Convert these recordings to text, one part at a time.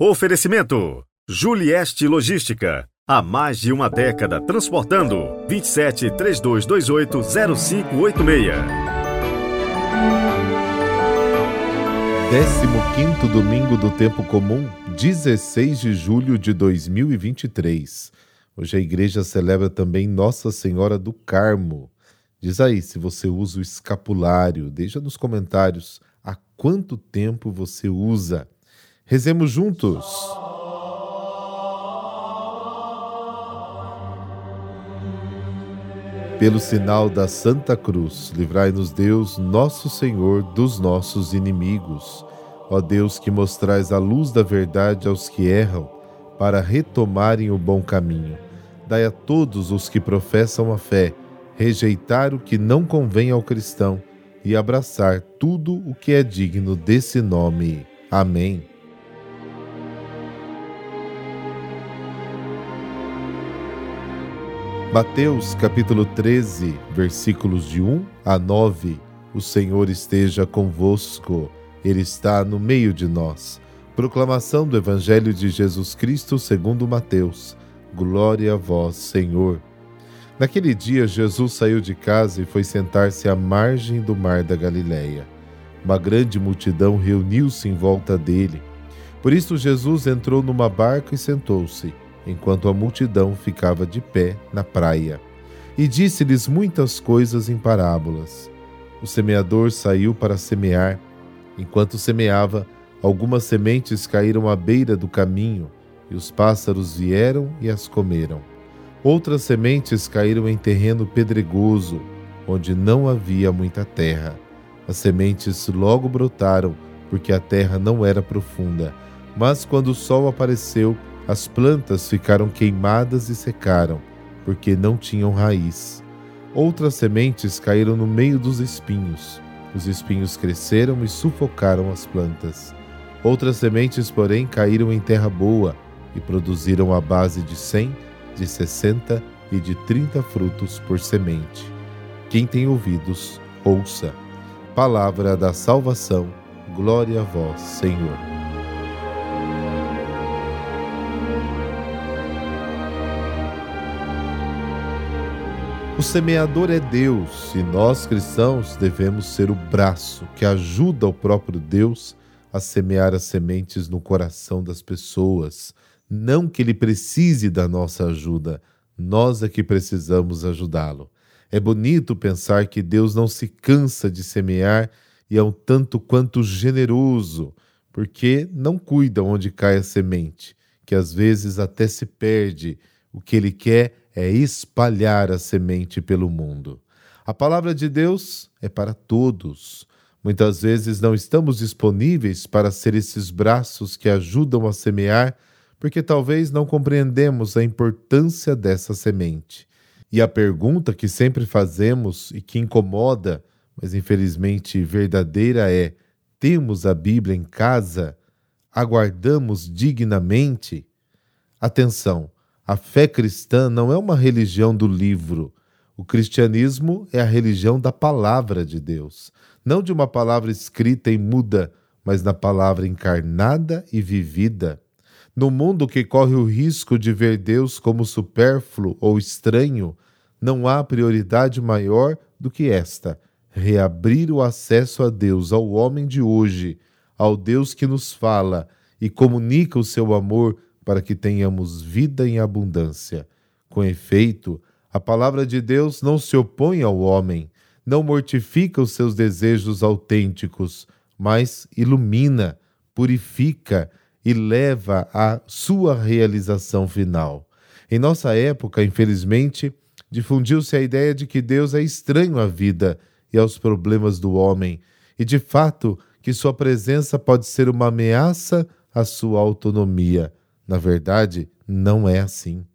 Oferecimento: Julieste Logística. Há mais de uma década transportando. 27 3228 0586. 15 domingo do tempo comum, 16 de julho de 2023. Hoje a igreja celebra também Nossa Senhora do Carmo. Diz aí se você usa o escapulário, deixa nos comentários há quanto tempo você usa. Rezemos juntos. Pelo sinal da Santa Cruz, livrai-nos Deus, nosso Senhor, dos nossos inimigos. Ó Deus, que mostrais a luz da verdade aos que erram, para retomarem o bom caminho. Dai a todos os que professam a fé rejeitar o que não convém ao cristão e abraçar tudo o que é digno desse nome. Amém. Mateus capítulo 13, versículos de 1 a 9. O Senhor esteja convosco, Ele está no meio de nós. Proclamação do Evangelho de Jesus Cristo segundo Mateus. Glória a vós, Senhor. Naquele dia, Jesus saiu de casa e foi sentar-se à margem do mar da Galileia. Uma grande multidão reuniu-se em volta dele. Por isso, Jesus entrou numa barca e sentou-se enquanto a multidão ficava de pé na praia. E disse-lhes muitas coisas em parábolas. O semeador saiu para semear. Enquanto semeava, algumas sementes caíram à beira do caminho, e os pássaros vieram e as comeram. Outras sementes caíram em terreno pedregoso, onde não havia muita terra. As sementes logo brotaram, porque a terra não era profunda. Mas quando o sol apareceu, as plantas ficaram queimadas e secaram, porque não tinham raiz. Outras sementes caíram no meio dos espinhos. Os espinhos cresceram e sufocaram as plantas. Outras sementes, porém, caíram em terra boa e produziram a base de cem, de sessenta e de trinta frutos por semente. Quem tem ouvidos, ouça. Palavra da salvação. Glória a vós, Senhor. O semeador é Deus e nós cristãos devemos ser o braço que ajuda o próprio Deus a semear as sementes no coração das pessoas. Não que ele precise da nossa ajuda, nós é que precisamos ajudá-lo. É bonito pensar que Deus não se cansa de semear e é um tanto quanto generoso, porque não cuida onde cai a semente, que às vezes até se perde. O que ele quer é espalhar a semente pelo mundo. A palavra de Deus é para todos. Muitas vezes não estamos disponíveis para ser esses braços que ajudam a semear, porque talvez não compreendemos a importância dessa semente. E a pergunta que sempre fazemos e que incomoda, mas infelizmente verdadeira é: temos a Bíblia em casa? Aguardamos dignamente? Atenção! A fé cristã não é uma religião do livro. O cristianismo é a religião da palavra de Deus, não de uma palavra escrita e muda, mas na palavra encarnada e vivida. No mundo que corre o risco de ver Deus como supérfluo ou estranho, não há prioridade maior do que esta: reabrir o acesso a Deus ao homem de hoje, ao Deus que nos fala e comunica o seu amor para que tenhamos vida em abundância. Com efeito, a palavra de Deus não se opõe ao homem, não mortifica os seus desejos autênticos, mas ilumina, purifica e leva à sua realização final. Em nossa época, infelizmente, difundiu-se a ideia de que Deus é estranho à vida e aos problemas do homem, e de fato que sua presença pode ser uma ameaça à sua autonomia. Na verdade, não é assim.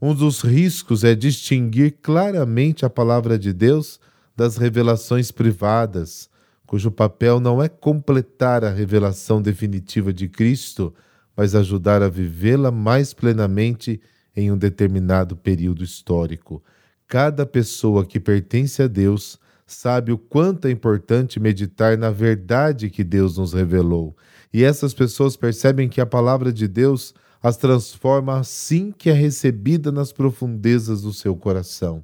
Um dos riscos é distinguir claramente a palavra de Deus das revelações privadas, cujo papel não é completar a revelação definitiva de Cristo, mas ajudar a vivê-la mais plenamente em um determinado período histórico. Cada pessoa que pertence a Deus sabe o quanto é importante meditar na verdade que Deus nos revelou E essas pessoas percebem que a palavra de Deus as transforma assim que é recebida nas profundezas do seu coração.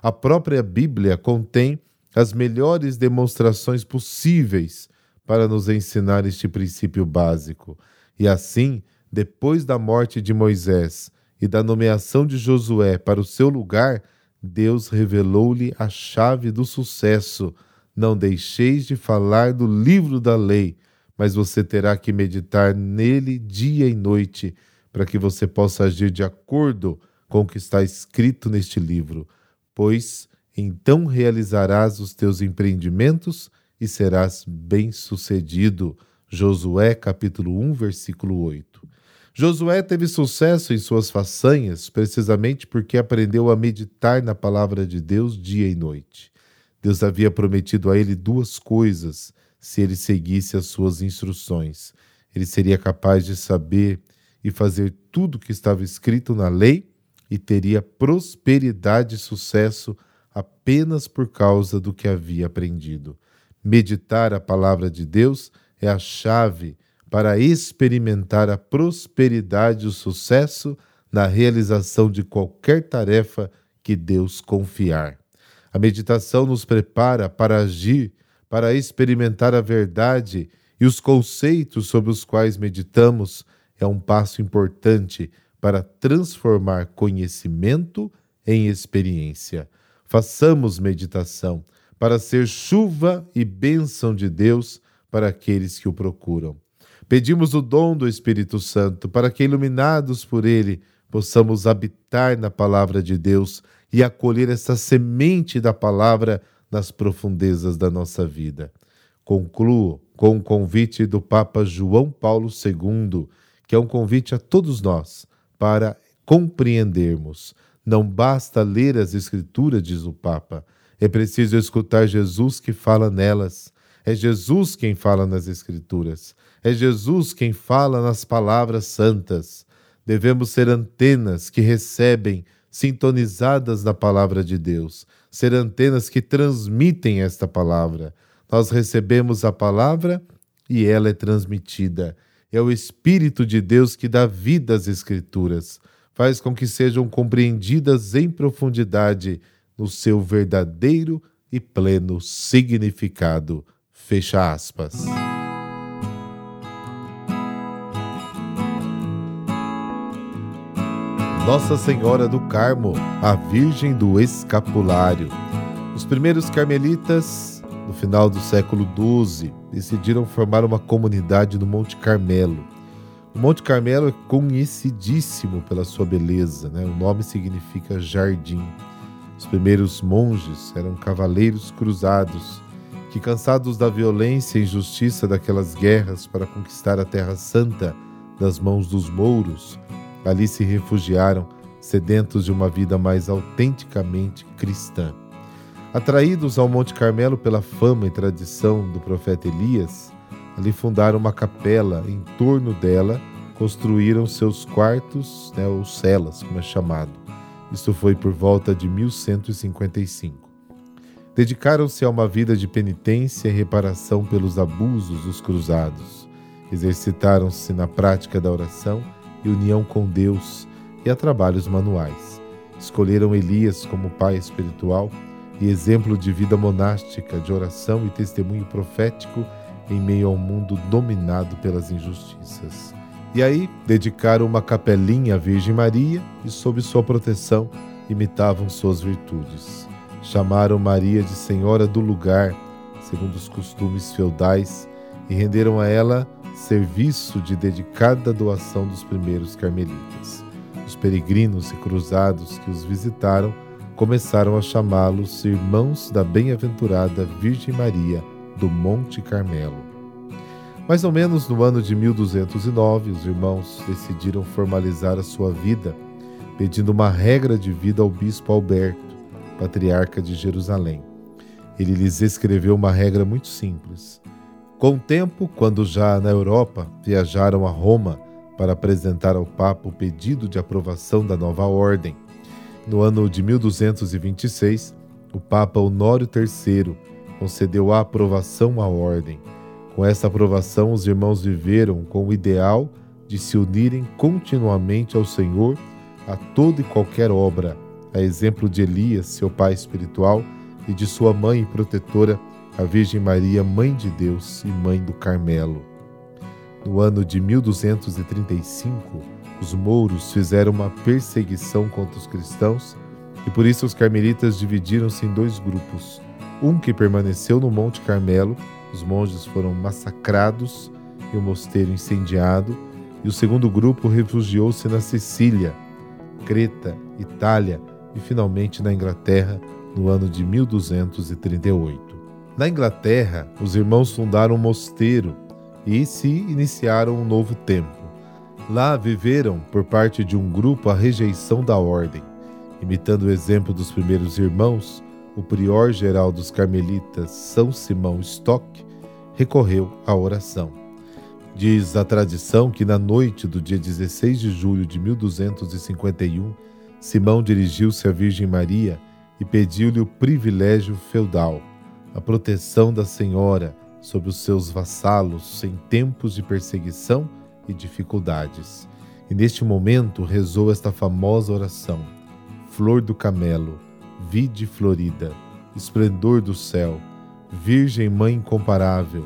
A própria Bíblia contém as melhores demonstrações possíveis para nos ensinar este princípio básico. E assim, depois da morte de Moisés e da nomeação de Josué para o seu lugar, Deus revelou-lhe a chave do sucesso. Não deixeis de falar do livro da lei mas você terá que meditar nele dia e noite para que você possa agir de acordo com o que está escrito neste livro, pois então realizarás os teus empreendimentos e serás bem-sucedido. Josué capítulo 1, versículo 8. Josué teve sucesso em suas façanhas precisamente porque aprendeu a meditar na palavra de Deus dia e noite. Deus havia prometido a ele duas coisas se ele seguisse as suas instruções. Ele seria capaz de saber e fazer tudo o que estava escrito na lei e teria prosperidade e sucesso apenas por causa do que havia aprendido. Meditar a palavra de Deus é a chave para experimentar a prosperidade e o sucesso na realização de qualquer tarefa que Deus confiar. A meditação nos prepara para agir para experimentar a verdade e os conceitos sobre os quais meditamos é um passo importante para transformar conhecimento em experiência. Façamos meditação para ser chuva e bênção de Deus para aqueles que o procuram. Pedimos o dom do Espírito Santo para que, iluminados por ele, possamos habitar na palavra de Deus e acolher essa semente da palavra nas profundezas da nossa vida. Concluo com o convite do Papa João Paulo II, que é um convite a todos nós para compreendermos. Não basta ler as Escrituras, diz o Papa, é preciso escutar Jesus que fala nelas. É Jesus quem fala nas Escrituras. É Jesus quem fala nas palavras santas. Devemos ser antenas que recebem sintonizadas na palavra de Deus, ser antenas que transmitem esta palavra. Nós recebemos a palavra e ela é transmitida. É o Espírito de Deus que dá vida às Escrituras, faz com que sejam compreendidas em profundidade no seu verdadeiro e pleno significado. Fecha aspas. Nossa Senhora do Carmo, a Virgem do Escapulário. Os primeiros carmelitas, no final do século XII, decidiram formar uma comunidade no Monte Carmelo. O Monte Carmelo é conhecidíssimo pela sua beleza, né? o nome significa jardim. Os primeiros monges eram cavaleiros cruzados que, cansados da violência e injustiça daquelas guerras para conquistar a Terra Santa das mãos dos mouros, Ali se refugiaram, sedentos de uma vida mais autenticamente cristã. Atraídos ao Monte Carmelo pela fama e tradição do profeta Elias, ali fundaram uma capela, em torno dela construíram seus quartos, né, ou celas, como é chamado. Isso foi por volta de 1155. Dedicaram-se a uma vida de penitência e reparação pelos abusos dos cruzados. Exercitaram-se na prática da oração e união com Deus e a trabalhos manuais. Escolheram Elias como pai espiritual e exemplo de vida monástica, de oração e testemunho profético em meio ao mundo dominado pelas injustiças. E aí dedicaram uma capelinha à Virgem Maria e, sob sua proteção, imitavam suas virtudes. Chamaram Maria de Senhora do lugar, segundo os costumes feudais, e renderam a ela serviço de dedicada doação dos primeiros carmelitas. Os peregrinos e cruzados que os visitaram começaram a chamá-los irmãos da bem-aventurada Virgem Maria do Monte Carmelo. Mais ou menos no ano de 1209, os irmãos decidiram formalizar a sua vida, pedindo uma regra de vida ao bispo Alberto, patriarca de Jerusalém. Ele lhes escreveu uma regra muito simples: com o tempo, quando já na Europa viajaram a Roma para apresentar ao Papa o pedido de aprovação da nova ordem, no ano de 1226, o Papa Honório III concedeu a aprovação à ordem. Com essa aprovação, os irmãos viveram com o ideal de se unirem continuamente ao Senhor a toda e qualquer obra, a exemplo de Elias, seu pai espiritual, e de sua mãe protetora, a Virgem Maria, Mãe de Deus e Mãe do Carmelo. No ano de 1235, os mouros fizeram uma perseguição contra os cristãos e por isso os carmelitas dividiram-se em dois grupos. Um que permaneceu no Monte Carmelo, os monges foram massacrados e o mosteiro incendiado, e o segundo grupo refugiou-se na Sicília, Creta, Itália e finalmente na Inglaterra no ano de 1238. Na Inglaterra, os irmãos fundaram um mosteiro e se iniciaram um novo tempo. Lá viveram, por parte de um grupo, a rejeição da ordem. Imitando o exemplo dos primeiros irmãos, o prior geral dos carmelitas, São Simão Stock, recorreu à oração. Diz a tradição que na noite do dia 16 de julho de 1251, Simão dirigiu-se à Virgem Maria e pediu-lhe o privilégio feudal, a proteção da Senhora sobre os seus vassalos em tempos de perseguição e dificuldades. E neste momento rezou esta famosa oração: Flor do camelo, vide florida, esplendor do céu, Virgem Mãe incomparável,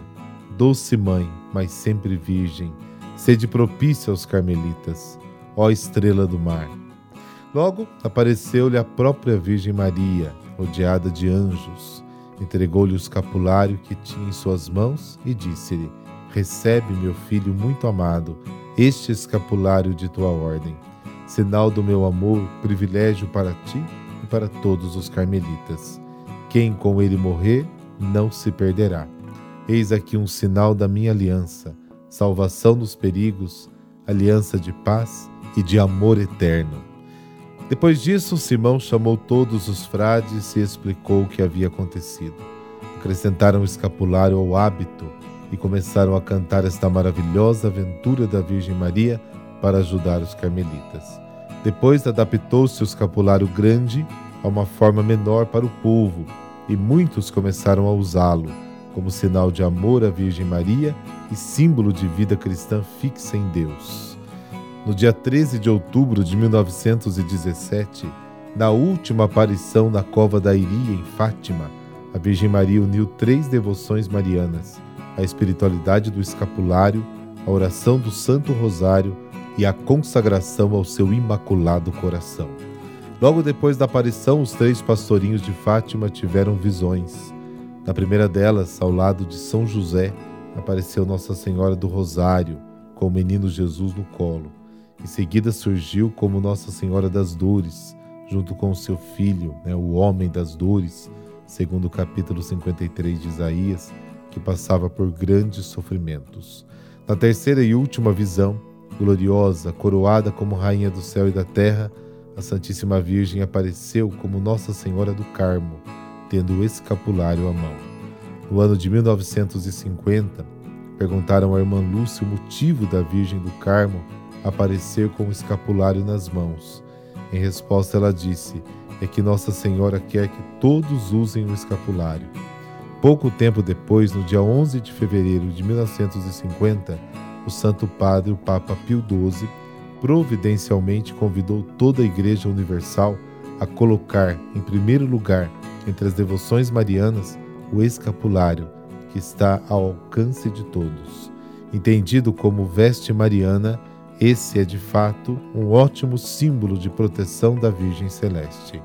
doce Mãe, mas sempre Virgem, sede propícia aos carmelitas, ó estrela do mar. Logo apareceu-lhe a própria Virgem Maria, rodeada de anjos, entregou-lhe o escapulário que tinha em suas mãos e disse-lhe: Recebe, meu filho muito amado, este escapulário de tua ordem, sinal do meu amor, privilégio para ti e para todos os carmelitas. Quem com ele morrer, não se perderá. Eis aqui um sinal da minha aliança, salvação dos perigos, aliança de paz e de amor eterno. Depois disso, Simão chamou todos os frades e explicou o que havia acontecido. Acrescentaram o escapulário ao hábito e começaram a cantar esta maravilhosa aventura da Virgem Maria para ajudar os carmelitas. Depois adaptou-se o escapulário grande a uma forma menor para o povo e muitos começaram a usá-lo como sinal de amor à Virgem Maria e símbolo de vida cristã fixa em Deus. No dia 13 de outubro de 1917, na última aparição na Cova da Iria, em Fátima, a Virgem Maria uniu três devoções marianas: a espiritualidade do escapulário, a oração do Santo Rosário e a consagração ao seu imaculado coração. Logo depois da aparição, os três pastorinhos de Fátima tiveram visões. Na primeira delas, ao lado de São José, apareceu Nossa Senhora do Rosário, com o menino Jesus no colo. Em seguida surgiu como Nossa Senhora das Dores, junto com o seu filho, né, o Homem das Dores, segundo o capítulo 53 de Isaías, que passava por grandes sofrimentos. Na terceira e última visão, gloriosa, coroada como Rainha do céu e da terra, a Santíssima Virgem apareceu como Nossa Senhora do Carmo, tendo o escapulário à mão. No ano de 1950, perguntaram à irmã Lúcia o motivo da Virgem do Carmo aparecer com o escapulário nas mãos. Em resposta, ela disse: É que Nossa Senhora quer que todos usem o escapulário. Pouco tempo depois, no dia 11 de fevereiro de 1950, o Santo Padre, o Papa Pio XII, providencialmente convidou toda a Igreja Universal a colocar em primeiro lugar entre as devoções marianas o escapulário, que está ao alcance de todos. Entendido como veste mariana, esse é de fato um ótimo símbolo de proteção da Virgem Celeste.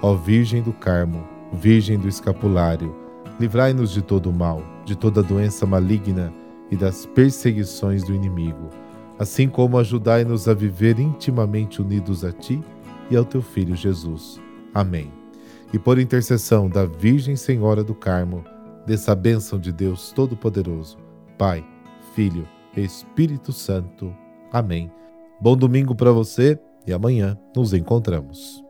Ó Virgem do Carmo, Virgem do Escapulário, livrai-nos de todo o mal, de toda doença maligna e das perseguições do inimigo, assim como ajudai-nos a viver intimamente unidos a Ti e ao Teu Filho Jesus. Amém. E por intercessão da Virgem Senhora do Carmo, dessa bênção de Deus Todo-Poderoso, Pai, Filho e Espírito Santo. Amém. Bom domingo para você e amanhã nos encontramos.